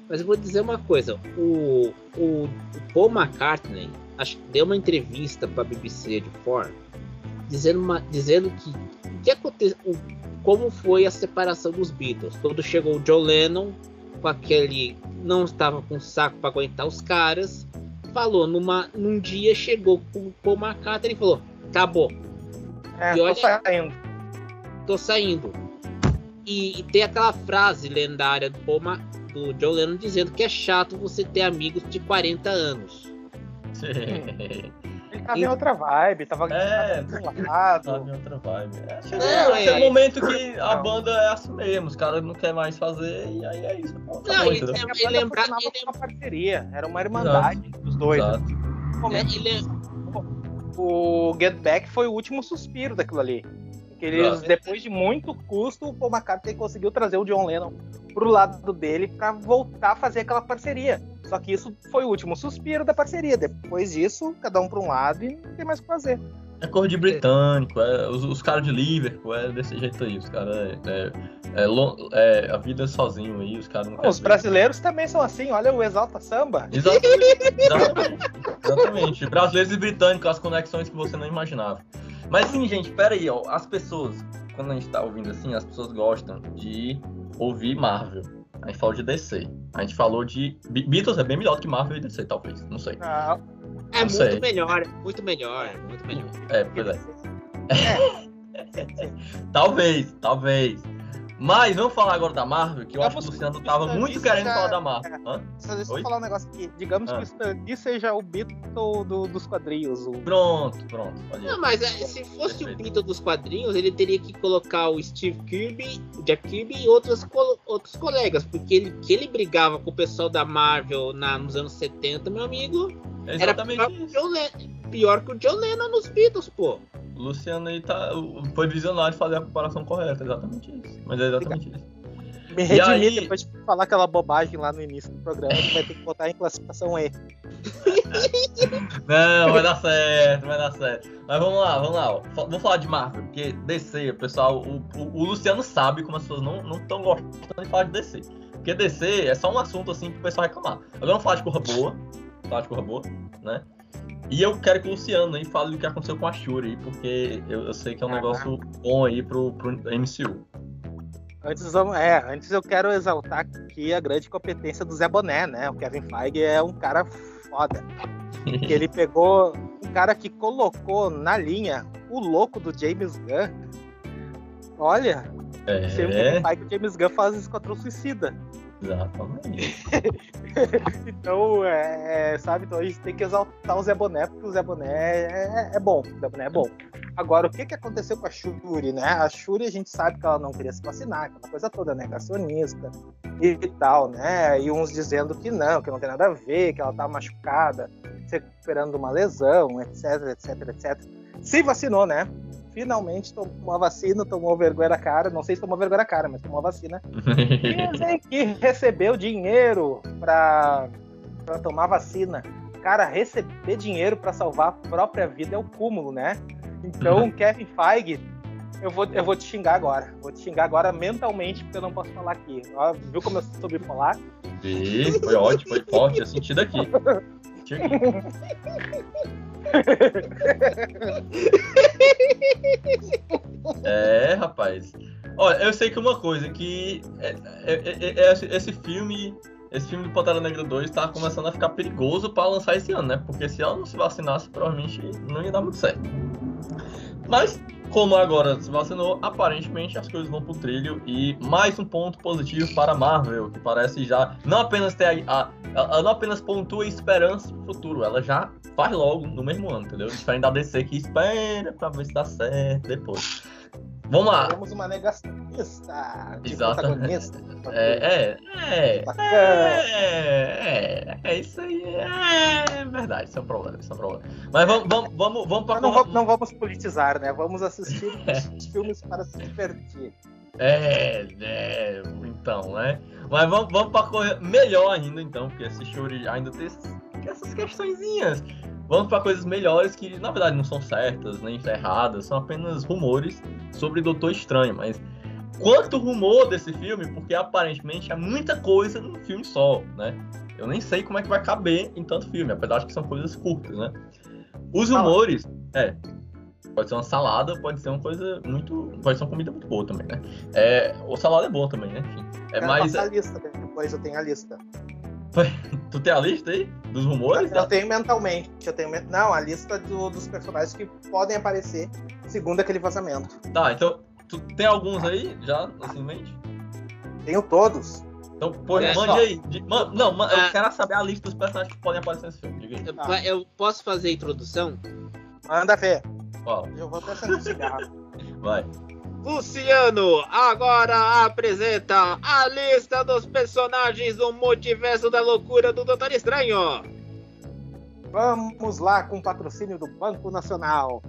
Mas eu vou dizer uma coisa: o, o, o Paul McCartney acho que deu uma entrevista para a BBC de Four dizendo, uma, dizendo que o que aconteceu, como foi a separação dos Beatles. Quando chegou o John Lennon com aquele não estava com saco para aguentar os caras, falou numa num dia chegou com o Paul McCartney e falou: "Acabou". É, E olha- tô saindo. tô saindo. E, e tem aquela frase lendária do, Paul Ma- do John Lennon dizendo que é chato você ter amigos de 40 anos. Ele tava em outra vibe, tava É. tava do lado. Sabe, outra vibe. É, chega é- um momento que a Não. banda é assim mesmo, os caras não querem mais fazer e aí é isso. Pô, tá Não, bom, e- entendeu? A E banda lembrar- funcionava e como uma parceria, era uma irmandade dos dois. Exato. No É, ele, O Get Back foi o último suspiro daquilo ali. Que eles, depois de muito custo, o Paul McCartney conseguiu trazer o John Lennon pro lado dele pra voltar a fazer aquela parceria. Só que isso foi o último suspiro da parceria. Depois disso, cada um pra um lado e não tem mais o que fazer. É cor de britânico, é, os, os caras de Liverpool, é desse jeito aí, os caras é, é, é é, a vida sozinho aí, os caras não querem Os ver. brasileiros também são assim, olha o Exalta Samba. Exatamente, exatamente, exatamente. Brasileiros e britânicos, as conexões que você não imaginava. Mas sim, gente, pera aí, ó. As pessoas, quando a gente tá ouvindo assim, as pessoas gostam de ouvir Marvel. A gente falou de DC. A gente falou de. Be- Beatles é bem melhor do que Marvel e DC, talvez. Não sei. Ah, é Não muito melhor, é muito melhor, é muito melhor. É, pois é. Talvez, talvez. Mas vamos falar agora da Marvel, que eu acho que o Luciano tava muito querendo falar da Marvel. Hã? Só deixa eu Oi? falar um negócio aqui. Digamos Ah. que o Stan Lee seja o Beatle do- dos quadrinhos. O... Pronto, pronto. Pode ir. Não, mas é, se fosse o Perfeito. Beatle dos quadrinhos, ele teria que colocar o Steve Kirby, o Jack Kirby e outros, colo- outros colegas, porque ele, que ele brigava com o pessoal da Marvel na, nos anos 70, meu amigo, É era exatamente o isso. Pior que o John Lennon nos Beatles, pô. O Luciano aí tá, foi visionário de fazer a comparação correta, exatamente isso. Mas é exatamente isso. Me E redimir aí- depois de falar aquela bobagem lá no início do programa, que vai ter que botar em classificação E. Não, vai dar certo, vai dar certo. Mas vamos lá, vamos lá. ó. Vamos falar de Marvel, porque DC, pessoal, o, o- o Luciano sabe como as pessoas não estão gostando de falar de DC. Porque DC é só um assunto assim pro pessoal reclamar. Agora vamos falar de Corra Boa. Falar de Corra Boa, né? E eu quero que o Luciano aí fale do que aconteceu com a Shuri aí, porque eu, eu sei que é um Ah. negócio bom aí pro, pro MCU. Antes, é, antes eu quero exaltar aqui a grande competência do Zé Boné, né? O Kevin Feige é um cara foda. Que ele pegou um cara que colocou na linha o louco do James Gunn. Olha, sem o Kevin É, Feige, o James Gunn faz Esquadrão Suicida. Exatamente. Então, é, é, sabe, então a gente tem que exaltar o Zé Boné, porque o Zé Boné é, é bom, o Zé Boné é bom. Agora, o que, que aconteceu com a Shuri, né? A Shuri, a gente sabe que ela não queria se vacinar, aquela coisa toda, negacionista e tal, né? E uns dizendo que não, que não tem nada a ver, que ela tá machucada, se recuperando de uma lesão, etc, etc, etc. Se vacinou, né? Finalmente tomou a vacina, tomou vergonha na cara, não sei se tomou vergonha na cara, mas tomou a vacina. Dizem que recebeu dinheiro pra, pra tomar vacina. Cara, receber dinheiro pra salvar a própria vida é o cúmulo, né? Então, Kevin Feige, eu vou, eu vou te xingar agora. Vou te xingar agora mentalmente, porque eu não posso falar aqui. Ó, viu como eu sou bipolar? Vi, foi ótimo, foi forte, eu senti daqui. É, rapaz. Olha, eu sei que uma coisa que é- é- é- é- esse, esse filme, esse filme do Pantera Negra 2 tá começando a ficar perigoso pra lançar esse ano, né? Porque se ela não se vacinasse, provavelmente não ia dar muito certo. Mas como agora se vacinou, aparentemente as coisas vão pro trilho e mais um ponto positivo para a Marvel, que parece já não apenas ter a, a- não apenas pontua esperança pro futuro, ela já faz logo no mesmo ano, entendeu? Diferente da DC que espera pra ver se dá certo depois. Vamos lá. Temos uma negacionista Exatamente. protagonista. É, é, é, é, é, é isso aí, é verdade, isso é um problema, isso é um problema. Mas vamos, vamos, vamos, vamos pra Mas não, não vamos politizar, né? Vamos assistir filmes para se divertir. É, é, então, né? Mas vamos, vamos pra coisa melhor ainda, então, porque Shuri ainda tem essas, questõezinhas. Vamos pra coisas melhores que, na verdade, não são certas nem erradas, são apenas rumores sobre Doutor Estranho. Mas quanto rumor desse filme, porque aparentemente é muita coisa num filme só, né? Eu nem sei como é que vai caber em tanto filme, apesar de que são coisas curtas, né? Os rumores, é, pode ser uma salada, pode ser uma coisa muito, pode ser uma comida muito boa também, né? É, o salada é bom também, né? Enfim, é mais, a lista, depois eu tenho a lista. tu tem a lista aí dos rumores? Eu tenho mentalmente. Eu tenho, não, a lista do- dos personagens que podem aparecer segundo aquele vazamento. Tá, então tu tem alguns aí já assim em mente? Tenho todos. Então, pô, É, mande só. aí. Man- não, man- eu Ah. quero saber a lista dos personagens que podem aparecer nesse filme. Diga aí. Eu, Tá. eu posso fazer a introdução? Manda ver. Qual? Eu vou até um cigarro. Vai. Luciano agora apresenta a lista dos personagens do multiverso da loucura do Doutor Estranho. Vamos lá com o patrocínio do Banco Nacional.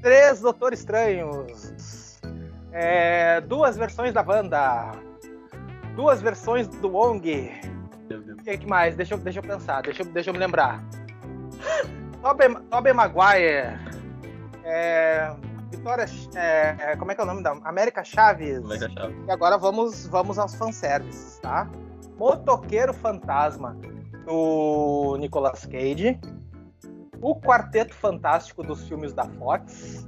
Três Doutor Estranhos. É, duas versões da Wanda. Duas versões do Wong. O que, que mais? Deixa eu, deixa eu pensar, deixa eu, deixa eu me lembrar. Tobey Maguire. É, Vitória. é, como é que é o nome da? América Chaves. Como é que é a chave? E agora vamos, vamos aos fanservices, tá? Motoqueiro Fantasma do Nicolas Cage. O Quarteto Fantástico dos filmes da Fox.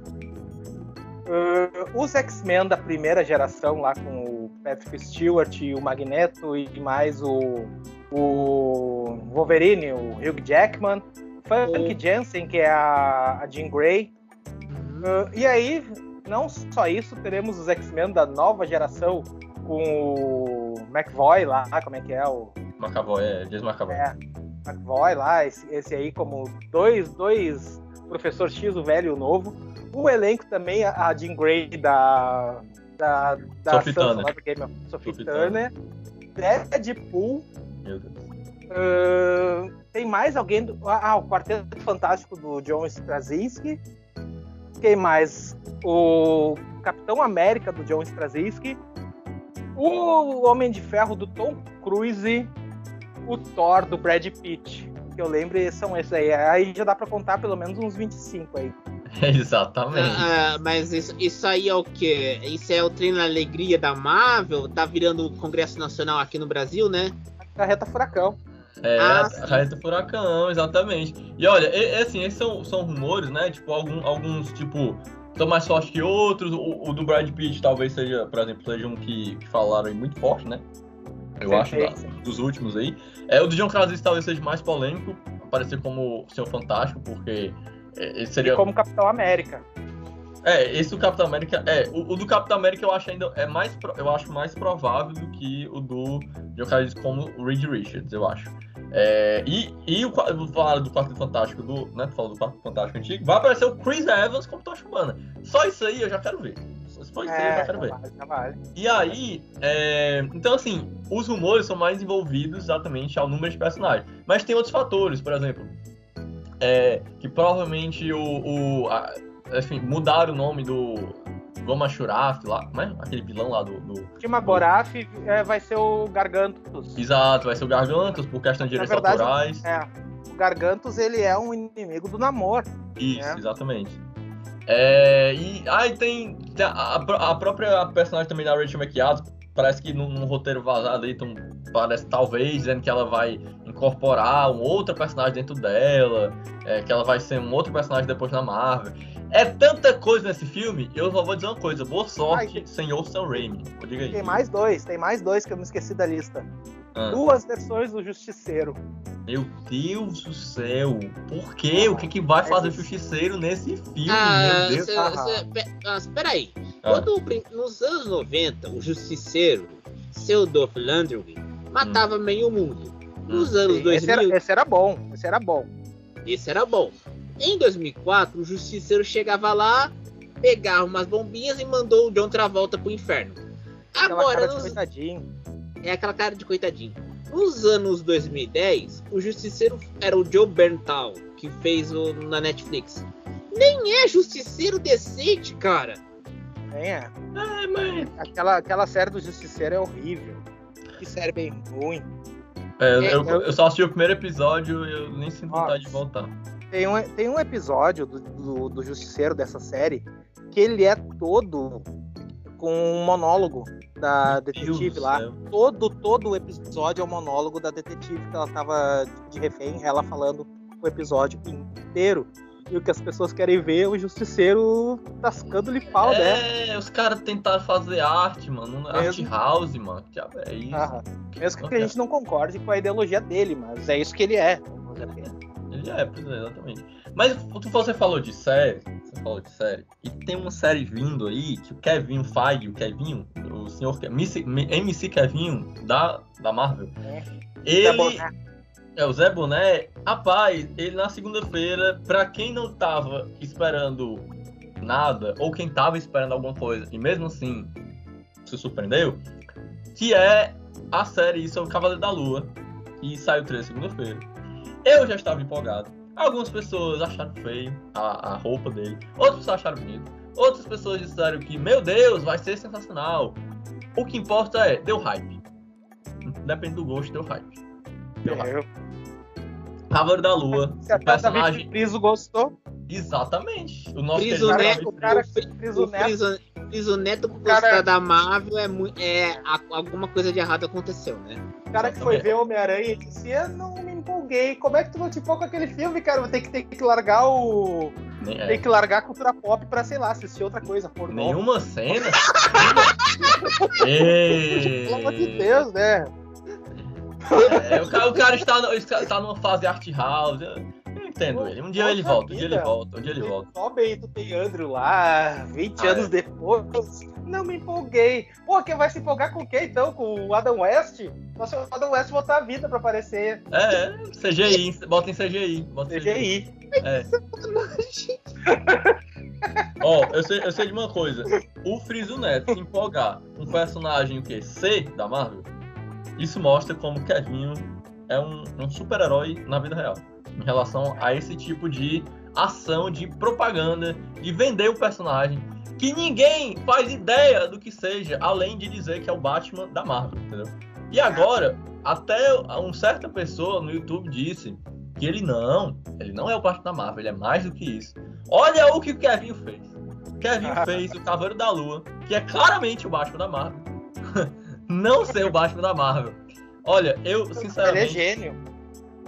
Uh, os X-Men da primeira geração, lá com o Patrick Stewart e o Magneto e mais o, o Wolverine, o Hugh Jackman. Frank O- Jensen, que é a, a Jean Grey. Uh, e aí, não só isso, teremos os X-Men da nova geração com o McVoy lá, como é que é o McAvoy, é, James McAvoy. é, McVoy lá, esse, esse aí como dois, dois Professor X, o velho e o novo. O elenco também, a Jean Grey da da, da Sophie Sansa Turner. Game of Sophie, Sophie Turner. Deadpool. Meu Deus. Uh, tem mais alguém do. Ah, o Quarteto Fantástico do John Straczynski. Quem mais? O Capitão América do John Straczynski. O Homem de Ferro do Tom Cruise. O Thor do Brad Pitt. Que eu lembro são esses aí. Aí já dá pra contar pelo menos uns 25 aí. Exatamente. Ah, ah, mas isso, isso aí é o quê? Isso é o treino na alegria da Marvel? Tá virando o Congresso Nacional aqui no Brasil, né? Carreta Furacão. É, Ah, a do furacão, exatamente. E olha, e- assim, esses são, são rumores, né? Tipo, algum- alguns, tipo, estão mais fortes que outros. O, o do Brad Pitt talvez seja, por exemplo, seja um que, que falaram aí muito forte, né? Eu acho, da- dos últimos aí. É, o do John Krasinski talvez seja mais polêmico, aparecer como o Senhor Fantástico, porque é, esse seria... E como Capitão América. É, esse do Capitão América. É, o, o do Capitão América eu acho ainda. É mais, eu acho mais provável do que o do Krasinski como o Reed Richards, eu acho. É, e, e o, falar do Quarto Fantástico do. Né, falou do Quarto Fantástico antigo. Vai aparecer o Chris Evans como Tocha Humana. Só isso aí eu já quero ver. Só só isso aí eu já quero ver. vale. E aí, é, então assim, os rumores são mais envolvidos exatamente ao número de personagens. Mas tem outros fatores, por exemplo, é, que provavelmente o, o a- enfim, mudaram o nome do Goma Shuraf lá, como é? Aquele vilão lá do, do- Tima Goraf é, vai ser o Gargantus. Exato, vai ser o Gargantos por questão de direitos verdade, autorais. É. O Gargantus, ele é um inimigo do Namor. Isso, É. exatamente. É, e aí tem, a, a própria personagem também da Rachel McAdams, parece que num, num roteiro vazado aí, então, parece talvez dizendo que ela vai incorporar um outro personagem dentro dela, é, que ela vai ser um outro personagem depois na Marvel. É tanta coisa nesse filme, eu só vou dizer uma coisa, boa sorte, Ai, senhor Sam Raimi. Diga aí. Tem mais dois, tem mais dois que eu me esqueci da lista. Ah, Duas versões do Justiceiro. meu Deus do céu, por quê? O que, que vai É fazer o. Justiceiro nesse filme, Ah, meu Deus? cê- Aham. cê- pe- ah, espera aí. Ah. Quando nos anos 90, o Justiceiro, seu Dolph Lundgren, matava meio mundo. Nos anos Sim, 2000, esse, era, esse era bom, esse era bom. Esse era bom. Em 2004, o Justiceiro chegava lá, pegava umas bombinhas e mandou o John Travolta pro inferno. Aquela Agora, cara de nos- coitadinho. é aquela cara de coitadinho. Nos anos 2010, o Justiceiro era o Joe Berntal, que fez o na Netflix. Nem é Justiceiro decente, cara. Nem é. É, mas Aquela, aquela série do Justiceiro é horrível. Que série bem ruim. É, É, eu, eu- eu só assisti o primeiro episódio e eu nem sinto vontade de voltar. Tem um, tem um episódio do, do, do Justiceiro dessa série que ele é todo com um monólogo da detetive Deus lá. Todo, todo o episódio é um monólogo da detetive que ela tava de refém, ela falando o episódio inteiro. E o que as pessoas querem ver é o justiceiro tascando-lhe pau, né? É, os caras tentaram fazer arte, mano. Art Mesmo. house, mano. Que é isso? Aham. Mesmo que a gente não concorde com a ideologia dele, mas é isso que ele é. Ele é, pois é, exatamente. Mas você falou de série, você falou de série, e tem uma série vindo aí que o Kevin Feige, o Kevinho, o senhor MC, MC Kevinho da, da Marvel, É. ele, é o Zé Boné, rapaz, ele na segunda-feira, pra quem não tava esperando nada, ou quem tava esperando alguma coisa, e mesmo assim se surpreendeu, que é a série sobre o Cavaleiro da Lua, que saiu três segunda-feira. Eu já estava empolgado. Algumas pessoas acharam feio a, a roupa dele, outras pessoas acharam bonito, outras pessoas disseram que, meu Deus, vai ser sensacional. O que importa é, deu hype. Depende do gosto, deu hype. Deu hype. Eu- Cavaleiro da Lua, Se a o personagem. Priso gostou, Exatamente. O nosso cara- Neto, o cara- Friso. Priso Neto, Friso Neto Cara- da Marvel é, muito, é alguma coisa de errado aconteceu, né? o cara que foi ver Homem-Aranha disse: Eu não me empolguei. Como é que tu não te empolga com aquele filme, cara? Vou ter que, ter que largar o. É, Tem que largar a cultura pop pra, sei lá, assistir outra coisa. Pornô. Nenhuma cena. Pelo amor de Deus, né? É, o, cara, o cara está, no- está numa fase art house. Eu, entendo ele. Um dia ele volta, um dia ele vida. volta, um dia ele volta. Sobe aí, tu tem Andrew lá, 20 Ah, anos é. depois. Não me empolguei. Pô, quem vai se empolgar com quem então? Com o Adam West? Nossa, o Adam West botar a vida pra aparecer. É, é, CGI, bota em CGI. Bota em CGI. É. Ó, eu sei, eu sei de uma coisa. O Friso Neto se empolgar um personagem o quê? C da Marvel, isso mostra como Kevinho é um, um super-herói na vida real. Em relação a esse tipo de ação, de propaganda, de vender o personagem. Que ninguém faz ideia do que seja, além de dizer que é o Batman da Marvel, entendeu? E agora, até uma certa pessoa no YouTube disse que ele não, ele não é o Batman da Marvel, ele é mais do que isso. Olha o que o Kevin fez. O Kevin fez o Cavaleiro da Lua, que é claramente o Batman da Marvel. não ser o Batman da Marvel. Olha, eu Ele é sinceramente. gênio.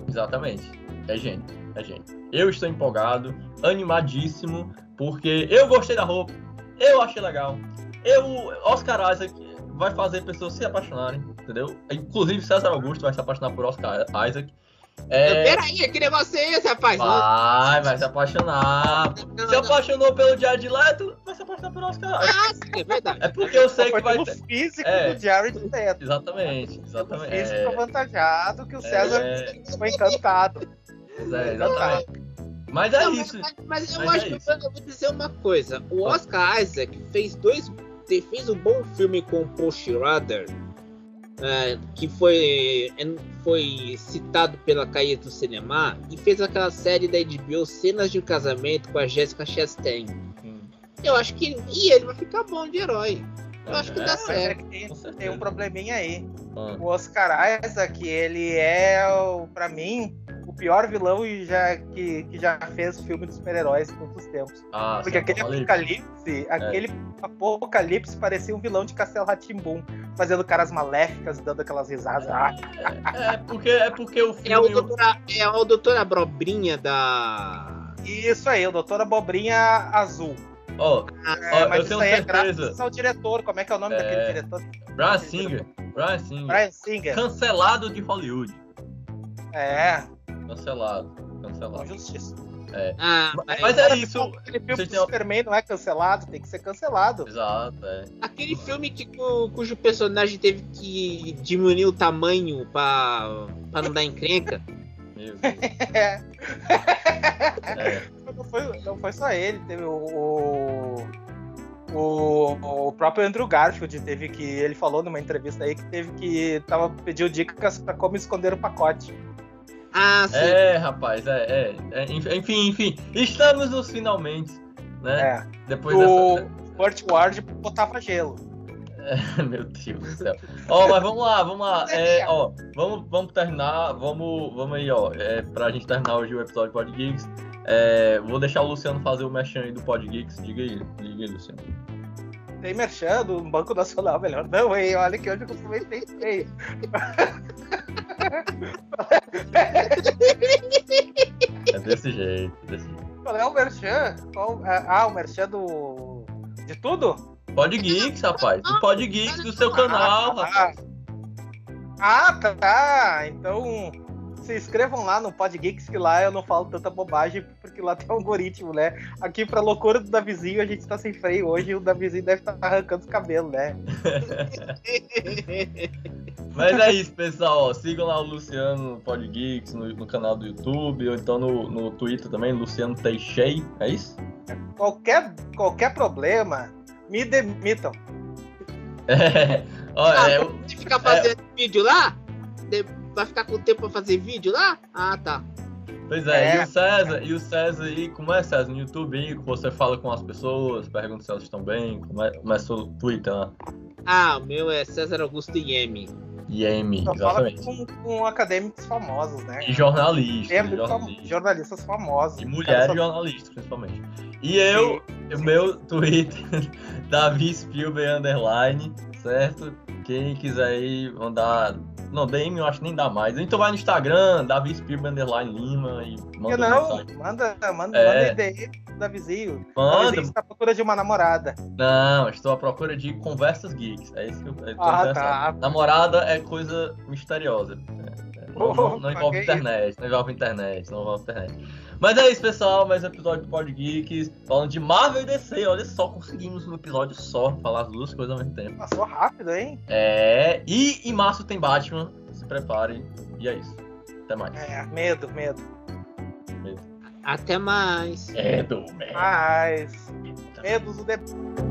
Exatamente. É gênio. É gênio. Eu estou empolgado, animadíssimo, porque eu gostei da roupa, eu achei legal. Eu, Oscar Isaac vai fazer pessoas se apaixonarem, entendeu? Inclusive César Augusto vai se apaixonar por Oscar Isaac. É, Peraí, que negócio é esse, rapaz? vai, vai se apaixonar. Não, Se não, apaixonou pelo Jared Leto, vai se apaixonar por Oscar Isaac. Ah, sim, é verdade. É porque eu sei que vai ter. físico É. do Jared Leto. Exatamente, exatamente. físico É, avantajado que o César é, foi encantado. é, exatamente. Mas é Não, isso. Mas, mas eu Mas acho é que isso. eu vou dizer uma coisa. O Oscar Isaac fez dois. fez um bom filme com o Paul Schrader, é, que foi, foi citado pela Caia do Cinema, e fez aquela série da HBO Cenas de um Casamento com a Jessica Chastain. Eu acho que. E ele vai ficar bom de herói. Eu acho que É, dá é certo. que tem, tem um probleminha aí. Ah, O Oscar Isaac, ele é, o- pra mim, pior vilão e já, que, que já fez filme dos super-heróis em todos os tempos. ah, Porque sim, aquele Apocalipse. apocalipse, aquele apocalipse parecia um vilão de Castelo Ratimbum, fazendo caras maléficas, dando aquelas risadas. Ah, É, porque, é porque o É o filme. doutor, é o doutor Abrobrinha da. isso aí, o Doutor Abobrinha Azul. Ó, É, Ó, mas eu isso tenho aí é certeza. graças ao diretor. Como é que é o nome É. daquele diretor? Brian Singer. Brian Singer. Brian Singer. Cancelado de Hollywood. É, Cancelado. com Cancelado. justiça. Ah, Mas, mas é isso. Aquele filme do Superman não é cancelado, tem que ser cancelado. Exato, é. aquele filme que, cu- cujo personagem teve que diminuir o tamanho pra, pra não dar encrenca. É. É. Não foi, não foi só ele, teve o, o, o, o próprio Andrew Garfield teve que. Ele falou numa entrevista aí que teve que. Tava, pediu dicas pra como esconder o pacote. Ah, sim. É, rapaz, é, é, é. Enfim, enfim. Estamos nos finalmente, né? É. Depois O dessa. Burt Ward botava gelo. Meu Deus do céu. Ó, mas vamos lá, vamos lá. É, ó, vamos, vamos terminar, vamos, vamos aí, ó. É, pra gente terminar hoje o episódio do Pod Geeks. É, vou deixar o Luciano fazer o mechan aí do Pod Geeks. Diga aí, diga aí, Luciano. Tem merchan do Banco Nacional, melhor não, hein? Olha que hoje eu costumei ter feio. É desse jeito, desse jeito. Qual é o merchan? Qual- Ah, o merchan do. De tudo? Pod Geeks, rapaz. Do Pod Geeks do seu canal, Ah, rapaz. Ah, tá, tá. Então se inscrevam lá no Pod Geeks, que lá eu não falo tanta bobagem, porque lá tem um algoritmo, né? Aqui, pra loucura do Davizinho, a gente tá sem freio hoje e o Davizinho deve estar arrancando os cabelos, né? Mas é isso, pessoal. ó, Sigam lá o Luciano no Pod Geeks, no, no canal do YouTube, ou então no, no Twitter também, Luciano Teixeira. É isso? Qualquer, qualquer problema, me demitam. É. Olha, Ah, é, o- Você ficar fazendo vídeo lá? De- Vai ficar com tempo pra fazer vídeo lá? Ah, tá. pois é, É. e o César, e o César aí, como é César? No YouTube aí, que você fala com as pessoas, pergunta se elas estão bem, como é, como é seu Twitter lá? Ah, o meu é César Augusto. IM, Só fala exatamente. com, com acadêmicos famosos, né? E jornalistas, É jornalistas. jornalistas famosos. E mulheres só- jornalistas, principalmente. E eu, o meu Twitter, Davi Spielberg Underline, certo? Quem quiser aí mandar. Não, DM eu acho que nem dá mais. Então vai no Instagram, Davi Spielberg Underline Lima e manda não? mensagem. Manda, manda, É. manda ideia da vizinho. A Manda. vizinho está à procura de uma namorada. Não, estou à procura de conversas geeks. É isso que eu tô Ah, tá. Namorada é coisa misteriosa. É, é, Não, não- não envolve internet, não envolve internet, não envolve internet. Mas é isso, pessoal. Mais um episódio do Pod Geeks. Falando de Marvel e DC. Olha só, conseguimos um episódio só falar as duas coisas ao mesmo tempo. Passou rápido, hein? É. E em março tem Batman. Se preparem. E é isso. Até mais. É, medo, medo. Até mais. É do Mas. Medos do de...